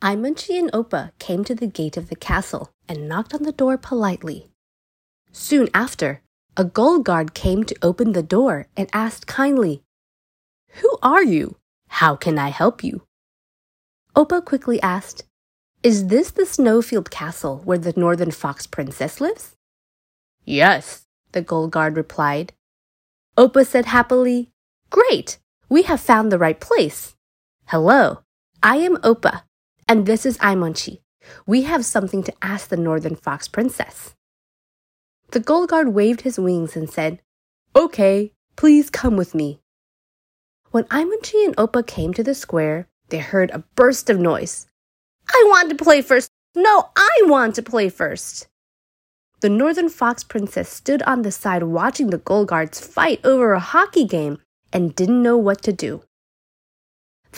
Aimonchi and Oppa came to the gate of the castle and knocked on the door politely. Soon after, a gold guard came to open the door and asked kindly, Who are you? How can I help you? Opa quickly asked, Is this the Snowfield Castle where the Northern Fox Princess lives? Yes, the gold guard replied. Opa said happily, Great! We have found the right place. Hello, I am Oppa, and this is Aimonchi. We have something to ask the Northern Fox Princess. The gold guard waved his wings and said, Okay, please come with me. When Aimonchi and Opa came to the square, they heard a burst of noise. I want to play first! No, I want to play first! The Northern Fox Princess stood on the side watching the Gold Guards fight over a hockey game and didn't know what to do.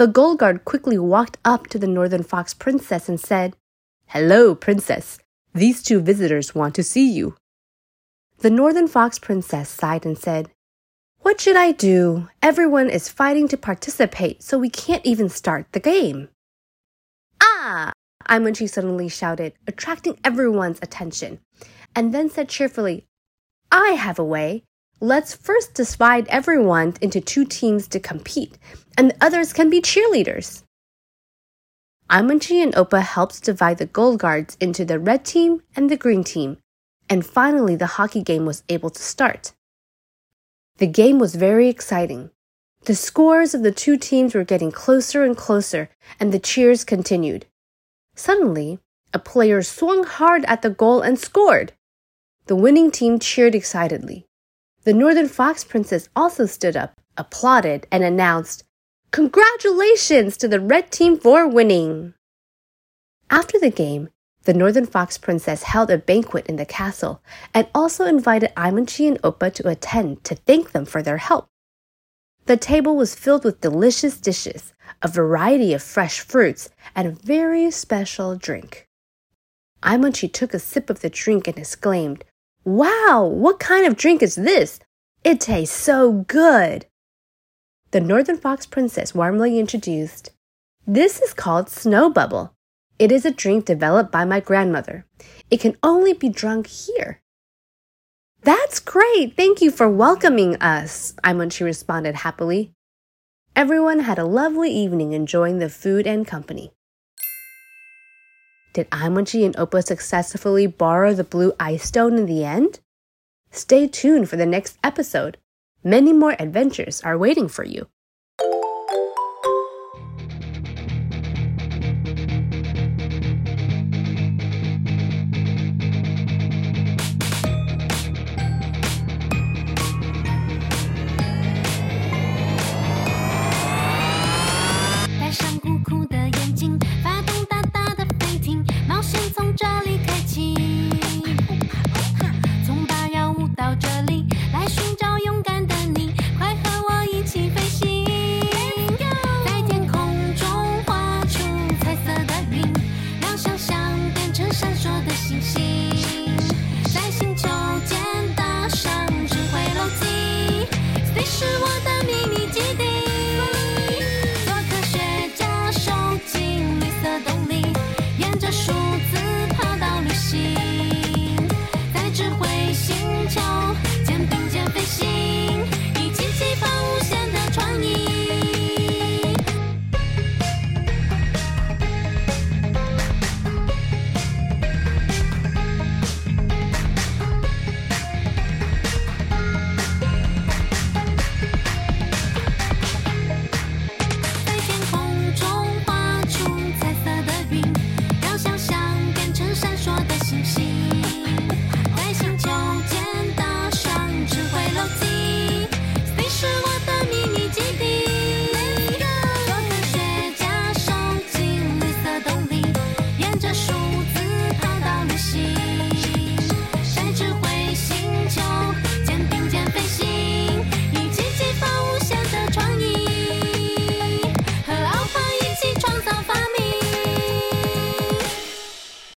The Gold Guard quickly walked up to the Northern Fox Princess and said, Hello, Princess. These two visitors want to see you. The Northern Fox Princess sighed and said, What should I do? Everyone is fighting to participate, so we can't even start the game. Ah! Aimonchi suddenly shouted, attracting everyone's attention and then said cheerfully, I have a way. Let's first divide everyone into two teams to compete, and the others can be cheerleaders. Aimonchi and Opa helps divide the gold guards into the red team and the green team, and finally the hockey game was able to start. The game was very exciting. The scores of the two teams were getting closer and closer, and the cheers continued. Suddenly, a player swung hard at the goal and scored. The winning team cheered excitedly. The Northern Fox Princess also stood up, applauded, and announced, Congratulations to the red team for winning! After the game, the Northern Fox Princess held a banquet in the castle and also invited Aimonchi and Oppa to attend to thank them for their help. The table was filled with delicious dishes, a variety of fresh fruits, and a very special drink. Aimonchi took a sip of the drink and exclaimed, Wow, what kind of drink is this? It tastes so good. The Northern Fox Princess warmly introduced, This is called Snow Bubble. It is a drink developed by my grandmother. It can only be drunk here. That's great. Thank you for welcoming us, Aimonchi responded happily. Everyone had a lovely evening enjoying the food and company. Did Aimonchi and Oppa successfully borrow the blue ice stone in the end? Stay tuned for the next episode. Many more adventures are waiting for you.